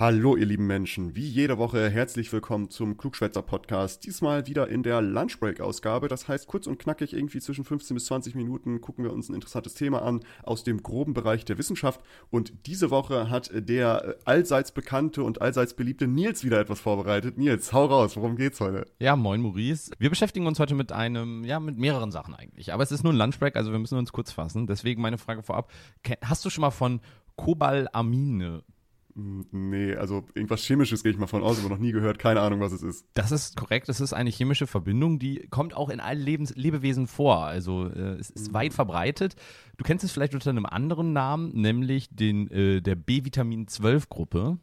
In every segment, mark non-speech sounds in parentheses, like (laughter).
Hallo, ihr lieben Menschen. Wie jede Woche herzlich willkommen zum Klugschwätzer Podcast. Diesmal wieder in der Lunchbreak-Ausgabe. Das heißt, kurz und knackig, irgendwie zwischen 15 bis 20 Minuten gucken wir uns ein interessantes Thema an aus dem groben Bereich der Wissenschaft. Und diese Woche hat der allseits bekannte und allseits beliebte Nils wieder etwas vorbereitet. Nils, hau raus. Worum geht's heute? Ja, moin, Maurice. Wir beschäftigen uns heute mit einem, ja, mit mehreren Sachen eigentlich. Aber es ist nur ein Lunchbreak, also wir müssen uns kurz fassen. Deswegen meine Frage vorab. Hast du schon mal von Cobalamine Nee, also irgendwas Chemisches gehe ich mal von aus, aber noch nie gehört, keine Ahnung, was es ist. Das ist korrekt, es ist eine chemische Verbindung, die kommt auch in allen Lebens Lebewesen vor. Also äh, es ist mhm. weit verbreitet. Du kennst es vielleicht unter einem anderen Namen, nämlich den äh, der B-Vitamin-12-Gruppe.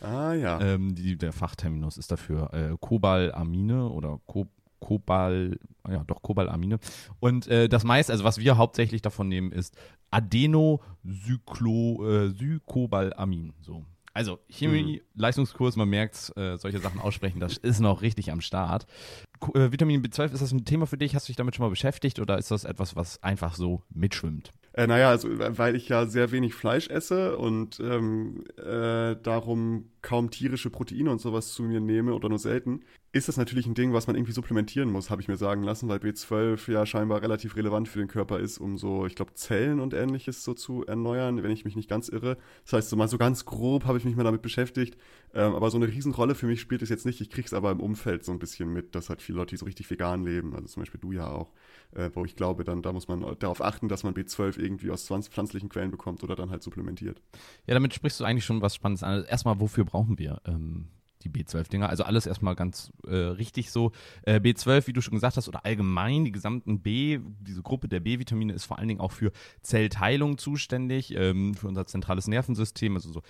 Ah ja. Ähm, die, der Fachterminus ist dafür äh, Cobalamine oder Co Kobal, ja doch Cobalamine. Und äh, das meiste, also was wir hauptsächlich davon nehmen, ist Adenosykobalamin. Äh, so. Also Chemie, mhm. Leistungskurs, man merkt, äh, solche Sachen aussprechen, das ist noch richtig am Start. Äh, Vitamin B12, ist das ein Thema für dich? Hast du dich damit schon mal beschäftigt oder ist das etwas, was einfach so mitschwimmt? Äh, naja, also weil ich ja sehr wenig Fleisch esse und ähm, äh, darum kaum tierische Proteine und sowas zu mir nehme oder nur selten, ist das natürlich ein Ding, was man irgendwie supplementieren muss, habe ich mir sagen lassen, weil B12 ja scheinbar relativ relevant für den Körper ist, um so, ich glaube, Zellen und ähnliches so zu erneuern, wenn ich mich nicht ganz irre. Das heißt, so mal so ganz grob habe ich mich mal damit beschäftigt, ähm, aber so eine Riesenrolle für mich spielt es jetzt nicht. Ich kriege es aber im Umfeld so ein bisschen mit, dass halt viele Leute, die so richtig vegan leben, also zum Beispiel du ja auch, äh, wo ich glaube, dann da muss man darauf achten, dass man B12 irgendwie aus pflanzlichen Quellen bekommt oder dann halt supplementiert. Ja, damit sprichst du eigentlich schon was Spannendes an. Also erstmal, wofür brauchen wir ähm, die B12-Dinger? Also alles erstmal ganz äh, richtig so. Äh, B12, wie du schon gesagt hast, oder allgemein die gesamten B, diese Gruppe der B-Vitamine ist vor allen Dingen auch für Zellteilung zuständig, ähm, für unser zentrales Nervensystem, also so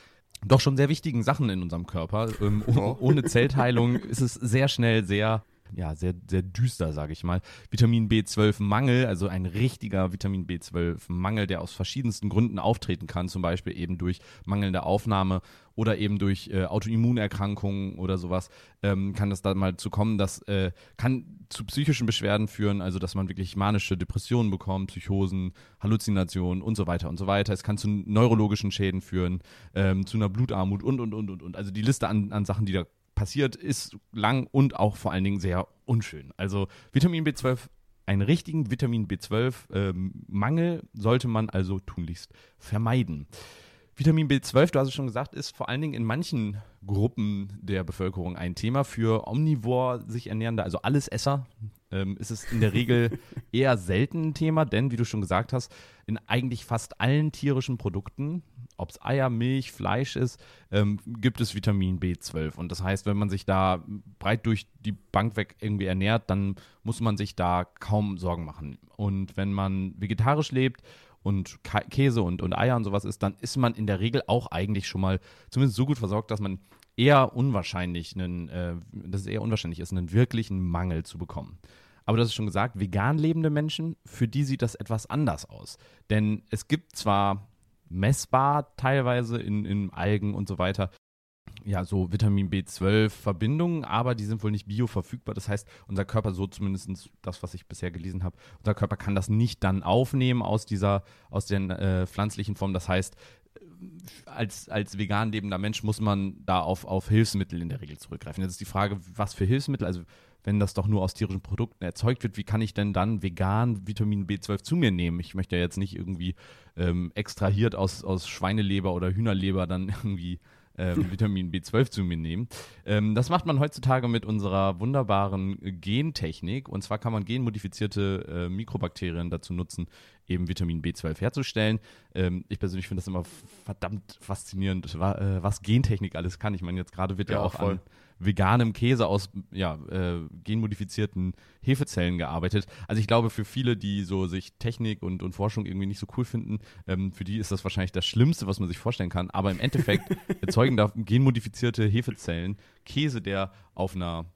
doch schon sehr wichtigen Sachen in unserem Körper. Ähm, oh. Ohne Zellteilung ist es sehr schnell sehr ja, sehr, sehr düster, sage ich mal. Vitamin B12-Mangel, also ein richtiger Vitamin B12-Mangel, der aus verschiedensten Gründen auftreten kann, zum Beispiel eben durch mangelnde Aufnahme oder eben durch äh, Autoimmunerkrankungen oder sowas, ähm, kann das dann mal zu kommen. Das äh, kann zu psychischen Beschwerden führen, also dass man wirklich manische Depressionen bekommt, Psychosen, Halluzinationen und so weiter und so weiter. Es kann zu neurologischen Schäden führen, ähm, zu einer Blutarmut und, und, und, und, und. Also die Liste an, an Sachen, die da passiert, ist lang und auch vor allen Dingen sehr unschön. Also Vitamin B12, einen richtigen Vitamin B12-Mangel ähm, sollte man also tunlichst vermeiden. Vitamin B12, du hast es schon gesagt, ist vor allen Dingen in manchen Gruppen der Bevölkerung ein Thema. Für omnivor sich ernährende, also Allesesser, ähm, ist es in der Regel (laughs) eher selten ein Thema, denn wie du schon gesagt hast, in eigentlich fast allen tierischen Produkten, ob es Eier, Milch, Fleisch ist, ähm, gibt es Vitamin B12. Und das heißt, wenn man sich da breit durch die Bank weg irgendwie ernährt, dann muss man sich da kaum Sorgen machen. Und wenn man vegetarisch lebt, und Käse und, und Eier und sowas ist, dann ist man in der Regel auch eigentlich schon mal zumindest so gut versorgt, dass man eher unwahrscheinlich einen, äh, dass es eher unwahrscheinlich ist, einen wirklichen Mangel zu bekommen. Aber du hast schon gesagt, vegan lebende Menschen, für die sieht das etwas anders aus. Denn es gibt zwar messbar teilweise in, in Algen und so weiter ja, so Vitamin B12-Verbindungen, aber die sind wohl nicht bioverfügbar. Das heißt, unser Körper, so zumindest das, was ich bisher gelesen habe, unser Körper kann das nicht dann aufnehmen aus dieser, aus den äh, pflanzlichen Formen. Das heißt, als, als vegan lebender Mensch muss man da auf, auf Hilfsmittel in der Regel zurückgreifen. Jetzt ist die Frage, was für Hilfsmittel? Also, wenn das doch nur aus tierischen Produkten erzeugt wird, wie kann ich denn dann vegan Vitamin B12 zu mir nehmen? Ich möchte ja jetzt nicht irgendwie ähm, extrahiert aus, aus Schweineleber oder Hühnerleber dann (laughs) irgendwie ähm, (laughs) Vitamin B12 zu mir nehmen. Ähm, das macht man heutzutage mit unserer wunderbaren Gentechnik. Und zwar kann man genmodifizierte äh, Mikrobakterien dazu nutzen, eben Vitamin B12 herzustellen. Ähm, ich persönlich finde das immer verdammt faszinierend, was, äh, was Gentechnik alles kann. Ich meine, jetzt gerade wird ja, ja auch voll. an veganem Käse aus ja, äh, genmodifizierten Hefezellen gearbeitet. Also ich glaube, für viele, die so sich Technik und, und Forschung irgendwie nicht so cool finden, ähm, für die ist das wahrscheinlich das Schlimmste, was man sich vorstellen kann. Aber im Endeffekt (laughs) erzeugen da genmodifizierte Hefezellen Käse, der auf einer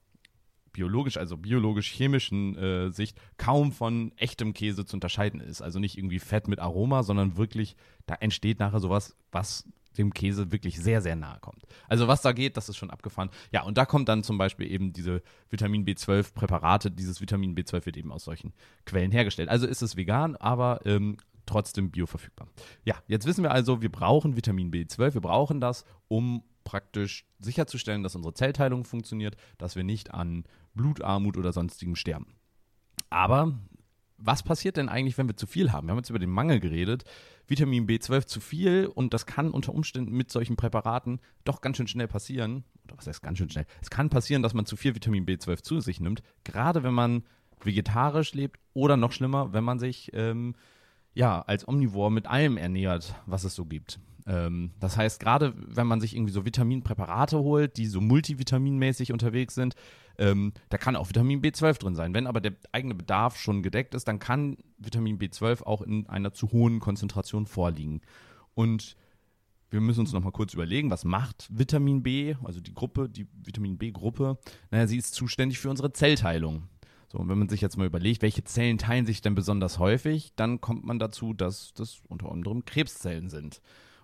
biologisch, also biologisch-chemischen äh, Sicht kaum von echtem Käse zu unterscheiden ist. Also nicht irgendwie Fett mit Aroma, sondern wirklich, da entsteht nachher sowas, was dem Käse wirklich sehr, sehr nahe kommt. Also was da geht, das ist schon abgefahren. Ja, und da kommt dann zum Beispiel eben diese Vitamin B12-Präparate. Dieses Vitamin B12 wird eben aus solchen Quellen hergestellt. Also ist es vegan, aber ähm, trotzdem bioverfügbar. Ja, jetzt wissen wir also, wir brauchen Vitamin B12, wir brauchen das, um praktisch sicherzustellen, dass unsere Zellteilung funktioniert, dass wir nicht an Blutarmut oder sonstigem sterben. Aber was passiert denn eigentlich, wenn wir zu viel haben? Wir haben jetzt über den Mangel geredet. Vitamin B12 zu viel und das kann unter Umständen mit solchen Präparaten doch ganz schön schnell passieren. Oder was heißt ganz schön schnell? Es kann passieren, dass man zu viel Vitamin B12 zu sich nimmt, gerade wenn man vegetarisch lebt oder noch schlimmer, wenn man sich ähm, ja als Omnivor mit allem ernährt, was es so gibt. Ähm, das heißt, gerade wenn man sich irgendwie so Vitaminpräparate holt, die so multivitaminmäßig unterwegs sind, ähm, da kann auch Vitamin B12 drin sein. Wenn aber der eigene Bedarf schon gedeckt ist, dann kann Vitamin B12 auch in einer zu hohen Konzentration vorliegen. Und wir müssen uns nochmal kurz überlegen, was macht Vitamin B, also die Gruppe, die Vitamin B-Gruppe? Naja, sie ist zuständig für unsere Zellteilung. So, und wenn man sich jetzt mal überlegt, welche Zellen teilen sich denn besonders häufig, dann kommt man dazu, dass das unter anderem Krebszellen sind.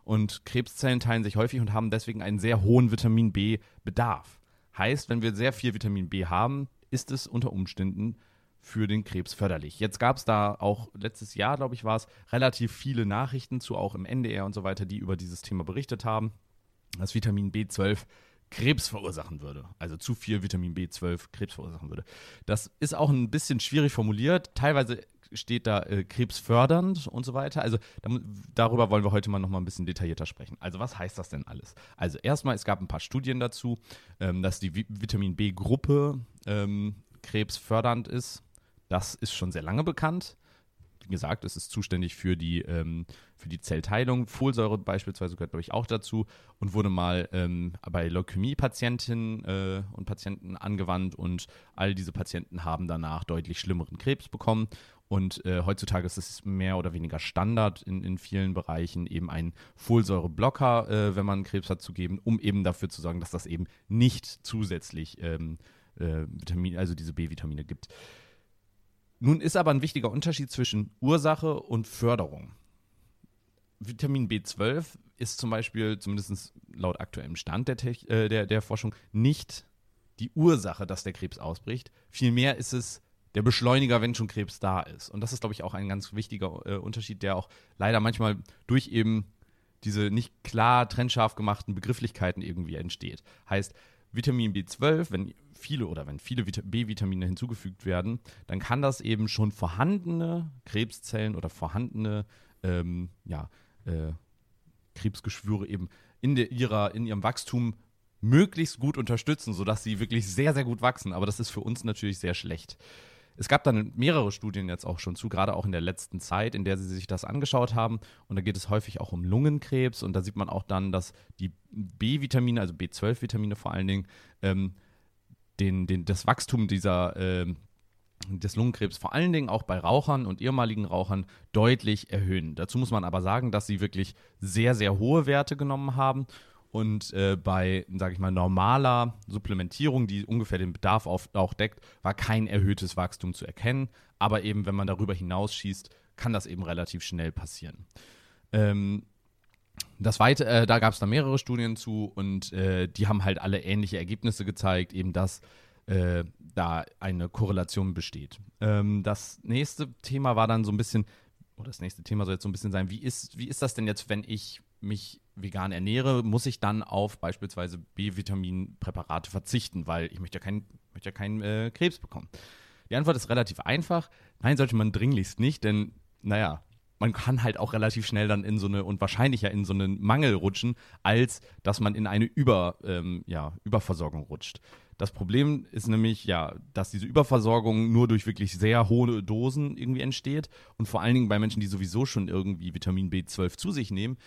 Und Krebszellen teilen sich häufig und haben deswegen einen sehr hohen Vitamin B-Bedarf. Heißt, wenn wir sehr viel Vitamin B haben, ist es unter Umständen für den Krebs förderlich. Jetzt gab es da auch letztes Jahr, glaube ich, war es, relativ viele Nachrichten zu, auch im NDR und so weiter, die über dieses Thema berichtet haben, dass Vitamin B12 Krebs verursachen würde. Also zu viel Vitamin B12 Krebs verursachen würde. Das ist auch ein bisschen schwierig formuliert. Teilweise steht da äh, krebsfördernd und so weiter. Also da, darüber wollen wir heute mal noch mal ein bisschen detaillierter sprechen. Also was heißt das denn alles? Also erstmal, es gab ein paar Studien dazu, ähm, dass die Vi Vitamin B-Gruppe ähm, krebsfördernd ist. Das ist schon sehr lange bekannt. Wie gesagt, es ist zuständig für die, ähm, für die Zellteilung. Folsäure beispielsweise gehört, glaube ich, auch dazu und wurde mal ähm, bei Leukämie-Patientinnen äh, und Patienten angewandt und all diese Patienten haben danach deutlich schlimmeren Krebs bekommen. Und äh, heutzutage ist es mehr oder weniger Standard in, in vielen Bereichen, eben einen Folsäureblocker, äh, wenn man Krebs hat, zu geben, um eben dafür zu sorgen, dass das eben nicht zusätzlich ähm, äh, Vitamin, also diese B-Vitamine gibt. Nun ist aber ein wichtiger Unterschied zwischen Ursache und Förderung. Vitamin B12 ist zum Beispiel, zumindest laut aktuellem Stand der, Tech, äh, der, der Forschung, nicht die Ursache, dass der Krebs ausbricht. Vielmehr ist es der Beschleuniger, wenn schon Krebs da ist. Und das ist, glaube ich, auch ein ganz wichtiger äh, Unterschied, der auch leider manchmal durch eben diese nicht klar trennscharf gemachten Begrifflichkeiten irgendwie entsteht. Heißt, Vitamin B12, wenn viele oder wenn viele B-Vitamine hinzugefügt werden, dann kann das eben schon vorhandene Krebszellen oder vorhandene ähm, ja, äh, Krebsgeschwüre eben in, der, ihrer, in ihrem Wachstum möglichst gut unterstützen, sodass sie wirklich sehr, sehr gut wachsen. Aber das ist für uns natürlich sehr schlecht. Es gab dann mehrere Studien jetzt auch schon zu, gerade auch in der letzten Zeit, in der sie sich das angeschaut haben. Und da geht es häufig auch um Lungenkrebs. Und da sieht man auch dann, dass die B-Vitamine, also B12-Vitamine vor allen Dingen, ähm, den, den, das Wachstum dieser ähm, des Lungenkrebs vor allen Dingen auch bei Rauchern und ehemaligen Rauchern deutlich erhöhen. Dazu muss man aber sagen, dass sie wirklich sehr, sehr hohe Werte genommen haben und äh, bei, sage ich mal, normaler Supplementierung, die ungefähr den Bedarf auf, auch deckt, war kein erhöhtes Wachstum zu erkennen. Aber eben, wenn man darüber hinausschießt, kann das eben relativ schnell passieren. Ähm, das weite, äh, da gab es dann mehrere Studien zu und äh, die haben halt alle ähnliche Ergebnisse gezeigt, eben dass äh, da eine Korrelation besteht. Ähm, das nächste Thema war dann so ein bisschen, oder das nächste Thema soll jetzt so ein bisschen sein, wie ist, wie ist das denn jetzt, wenn ich mich vegan ernähre, muss ich dann auf beispielsweise B-Vitamin-Präparate verzichten, weil ich möchte ja keinen möchte ja keinen äh, Krebs bekommen. Die Antwort ist relativ einfach. Nein, sollte man dringlichst nicht, denn naja, man kann halt auch relativ schnell dann in so eine und wahrscheinlicher in so einen Mangel rutschen, als dass man in eine Über, ähm, ja, Überversorgung rutscht. Das Problem ist nämlich, ja, dass diese Überversorgung nur durch wirklich sehr hohe Dosen irgendwie entsteht und vor allen Dingen bei Menschen, die sowieso schon irgendwie Vitamin B12 zu sich nehmen,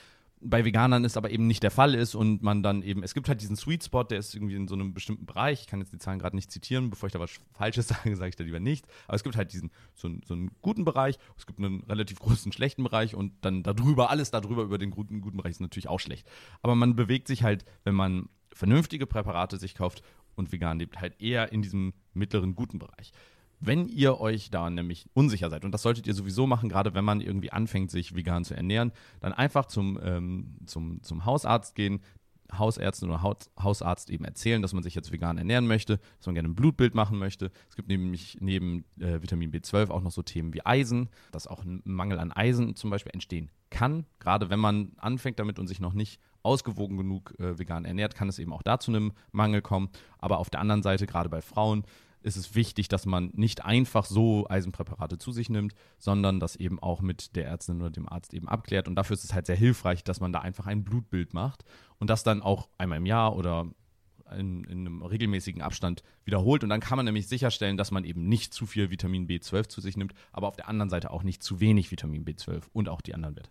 bei Veganern ist aber eben nicht der Fall ist und man dann eben, es gibt halt diesen Sweet Spot, der ist irgendwie in so einem bestimmten Bereich. Ich kann jetzt die Zahlen gerade nicht zitieren, bevor ich da was (laughs) Falsches sage, sage ich da lieber nicht. Aber es gibt halt diesen, so, so einen guten Bereich, es gibt einen relativ großen schlechten Bereich und dann darüber, alles darüber über den guten, guten Bereich ist natürlich auch schlecht. Aber man bewegt sich halt, wenn man vernünftige Präparate sich kauft und vegan lebt, halt eher in diesem mittleren guten Bereich. Wenn ihr euch da nämlich unsicher seid, und das solltet ihr sowieso machen, gerade wenn man irgendwie anfängt, sich vegan zu ernähren, dann einfach zum, ähm, zum, zum Hausarzt gehen, Hausärztin oder Hausarzt eben erzählen, dass man sich jetzt vegan ernähren möchte, dass man gerne ein Blutbild machen möchte. Es gibt nämlich neben äh, Vitamin B12 auch noch so Themen wie Eisen, dass auch ein Mangel an Eisen zum Beispiel entstehen kann. Gerade wenn man anfängt damit und sich noch nicht ausgewogen genug äh, vegan ernährt, kann es eben auch da zu einem Mangel kommen. Aber auf der anderen Seite, gerade bei Frauen, ist es wichtig, dass man nicht einfach so Eisenpräparate zu sich nimmt, sondern das eben auch mit der Ärztin oder dem Arzt eben abklärt. Und dafür ist es halt sehr hilfreich, dass man da einfach ein Blutbild macht und das dann auch einmal im Jahr oder in, in, einem regelmäßigen Abstand wiederholt. Und dann kann man nämlich sicherstellen, dass man eben nicht zu viel Vitamin B12 zu sich nimmt, aber auf der anderen Seite auch nicht zu wenig Vitamin B12 und auch die anderen Werte.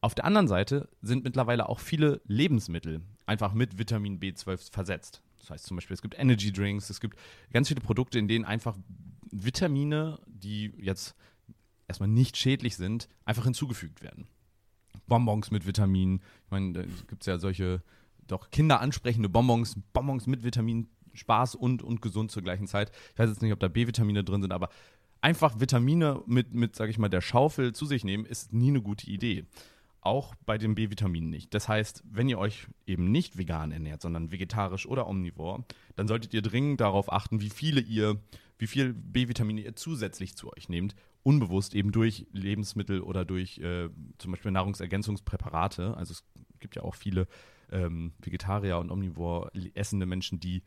Auf der anderen Seite sind mittlerweile auch viele Lebensmittel einfach mit Vitamin B12 versetzt. Das heißt zum Beispiel, es gibt Energy Drinks, es gibt ganz viele Produkte, in denen einfach Vitamine, die jetzt erstmal nicht schädlich sind, einfach hinzugefügt werden. Bonbons mit Vitaminen. Ich meine, da gibt es ja solche doch kinderansprechende Bonbons, Bonbons mit Vitaminen, Spaß und, und gesund zur gleichen Zeit. Ich weiß jetzt nicht, ob da B-Vitamine drin sind, aber einfach Vitamine mit, mit, sag ich mal, der Schaufel zu sich nehmen, ist nie eine gute Idee auch bei den B-Vitaminen nicht. Das heißt, wenn ihr euch eben nicht vegan ernährt, sondern vegetarisch oder omnivor, dann solltet ihr dringend darauf achten, wie viele ihr, wie viel B-Vitamine ihr zusätzlich zu euch nehmt, unbewusst eben durch Lebensmittel oder durch äh, zum Beispiel Nahrungsergänzungspräparate. Also es gibt ja auch viele ähm, Vegetarier und omnivor essende Menschen, die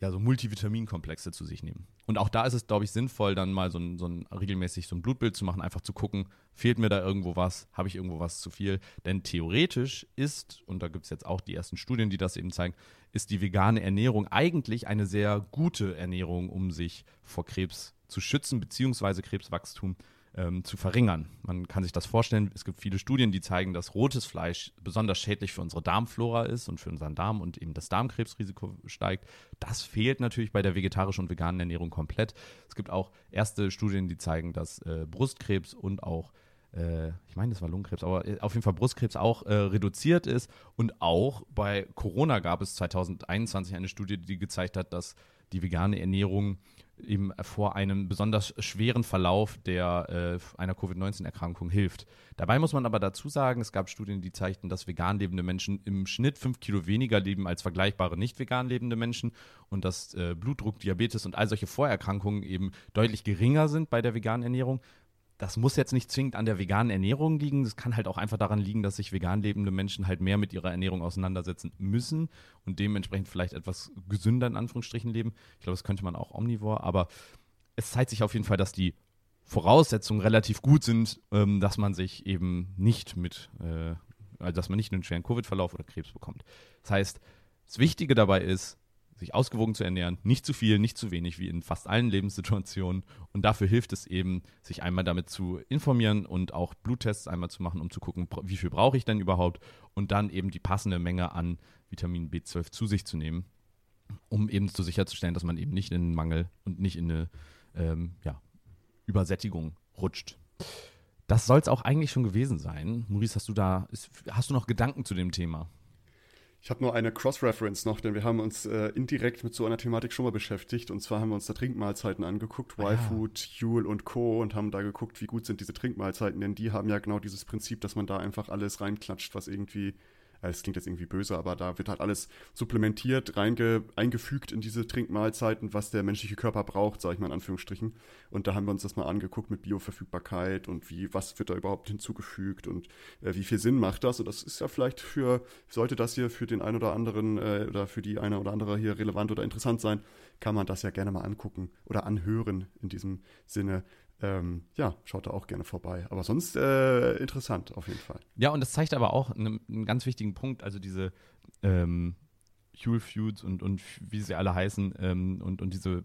ja, so Multivitaminkomplexe zu sich nehmen. Und auch da ist es, glaube ich, sinnvoll, dann mal so ein, so ein regelmäßig so ein Blutbild zu machen, einfach zu gucken, fehlt mir da irgendwo was, habe ich irgendwo was zu viel. Denn theoretisch ist, und da gibt es jetzt auch die ersten Studien, die das eben zeigen, ist die vegane Ernährung eigentlich eine sehr gute Ernährung, um sich vor Krebs zu schützen, beziehungsweise Krebswachstum ähm, zu verringern. Man kann sich das vorstellen, es gibt viele Studien, die zeigen, dass rotes Fleisch besonders schädlich für unsere Darmflora ist und für unseren Darm und eben das Darmkrebsrisiko steigt. Das fehlt natürlich bei der vegetarischen und veganen Ernährung komplett. Es gibt auch erste Studien, die zeigen, dass äh, Brustkrebs und auch äh, ich meine, das war Lungenkrebs, aber äh, auf jeden Fall Brustkrebs auch äh, reduziert ist. Und auch bei Corona gab es 2021 eine Studie, die gezeigt hat, dass die vegane Ernährung eben vor einem besonders schweren Verlauf der, äh, einer Covid-19-Erkrankung hilft. Dabei muss man aber dazu sagen, es gab Studien, die zeigten, dass vegan lebende Menschen im Schnitt fünf Kilo weniger leben als vergleichbare nicht vegan lebende Menschen und dass äh, Blutdruck, Diabetes und all solche Vorerkrankungen eben deutlich geringer sind bei der veganen Ernährung das muss jetzt nicht zwingend an der veganen Ernährung liegen. Das kann halt auch einfach daran liegen, dass sich vegan lebende Menschen halt mehr mit ihrer Ernährung auseinandersetzen müssen und dementsprechend vielleicht etwas gesünder in Anführungsstrichen leben. Ich glaube, das könnte man auch omnivor, aber es zeigt sich auf jeden Fall, dass die Voraussetzungen relativ gut sind, ähm, dass man sich eben nicht mit, äh, also dass man nicht einen schweren Covid-Verlauf oder Krebs bekommt. Das heißt, das Wichtige dabei ist, sich ausgewogen zu ernähren, nicht zu viel, nicht zu wenig, wie in fast allen Lebenssituationen. Und dafür hilft es eben, sich einmal damit zu informieren und auch Bluttests einmal zu machen, um zu gucken, wie viel brauche ich denn überhaupt und dann eben die passende Menge an Vitamin B12 zu sich zu nehmen, um eben so sicherzustellen, dass man eben nicht in einen Mangel und nicht in eine ähm, ja, Übersättigung rutscht. Das soll es auch eigentlich schon gewesen sein. Maurice, hast du da, ist, hast du noch Gedanken zu dem Thema? Ich habe nur eine Cross-Reference noch, denn wir haben uns äh, indirekt mit so einer Thematik schon mal beschäftigt. Und zwar haben wir uns da Trinkmahlzeiten angeguckt, ah. Y-Food, Huel und Co. und haben da geguckt, wie gut sind diese Trinkmahlzeiten, denn die haben ja genau dieses Prinzip, dass man da einfach alles reinklatscht, was irgendwie es klingt jetzt irgendwie böse, aber da wird halt alles supplementiert, reinge, eingefügt in diese Trinkmahlzeiten, was der menschliche Körper braucht, sage ich mal in Anführungsstrichen. Und da haben wir uns das mal angeguckt mit Bioverfügbarkeit und wie, was wird da überhaupt hinzugefügt und äh, wie viel Sinn macht das. Und das ist ja vielleicht für, sollte das hier für den einen oder anderen äh, oder für die eine oder andere hier relevant oder interessant sein, kann man das ja gerne mal angucken oder anhören in diesem Sinne ähm, ja, schaut da auch gerne vorbei. Aber sonst äh, interessant auf jeden Fall. Ja, und das zeigt aber auch einen, einen ganz wichtigen Punkt, also diese ähm, Huel Feuds und, und wie sie alle heißen ähm, und, und diese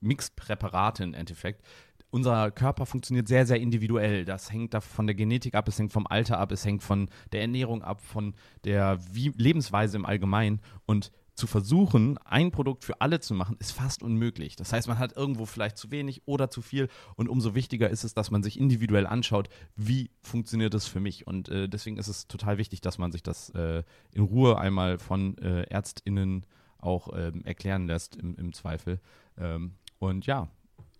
Mixpräparate im Endeffekt. unser Körper funktioniert sehr, sehr individuell. Das hängt da von der Genetik ab, es hängt vom Alter ab, es hängt von der Ernährung ab, von der Wie Lebensweise im Allgemeinen. Und zu versuchen, ein Produkt für alle zu machen, ist fast unmöglich. Das heißt, man hat irgendwo vielleicht zu wenig oder zu viel und umso wichtiger ist es, dass man sich individuell anschaut, wie funktioniert das für mich. Und äh, deswegen ist es total wichtig, dass man sich das äh, in Ruhe einmal von äh, ÄrztInnen auch ähm, erklären lässt, im, im Zweifel. Ähm, und ja,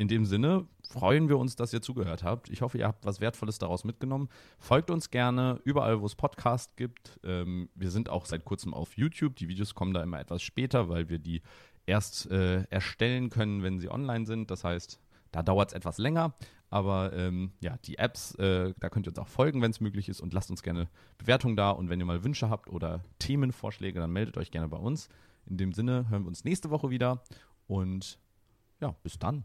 in dem Sinne freuen wir uns, dass ihr zugehört habt. Ich hoffe, ihr habt was Wertvolles daraus mitgenommen. Folgt uns gerne überall, wo es Podcasts gibt. Ähm, wir sind auch seit kurzem auf YouTube. Die Videos kommen da immer etwas später, weil wir die erst äh, erstellen können, wenn sie online sind. Das heißt, da dauert es etwas länger. Aber ähm, ja, die Apps, äh, da könnt ihr uns auch folgen, wenn es möglich ist. Und lasst uns gerne Bewertungen da. Und wenn ihr mal Wünsche habt oder Themenvorschläge, dann meldet euch gerne bei uns. In dem Sinne hören wir uns nächste Woche wieder. Und ja, bis dann.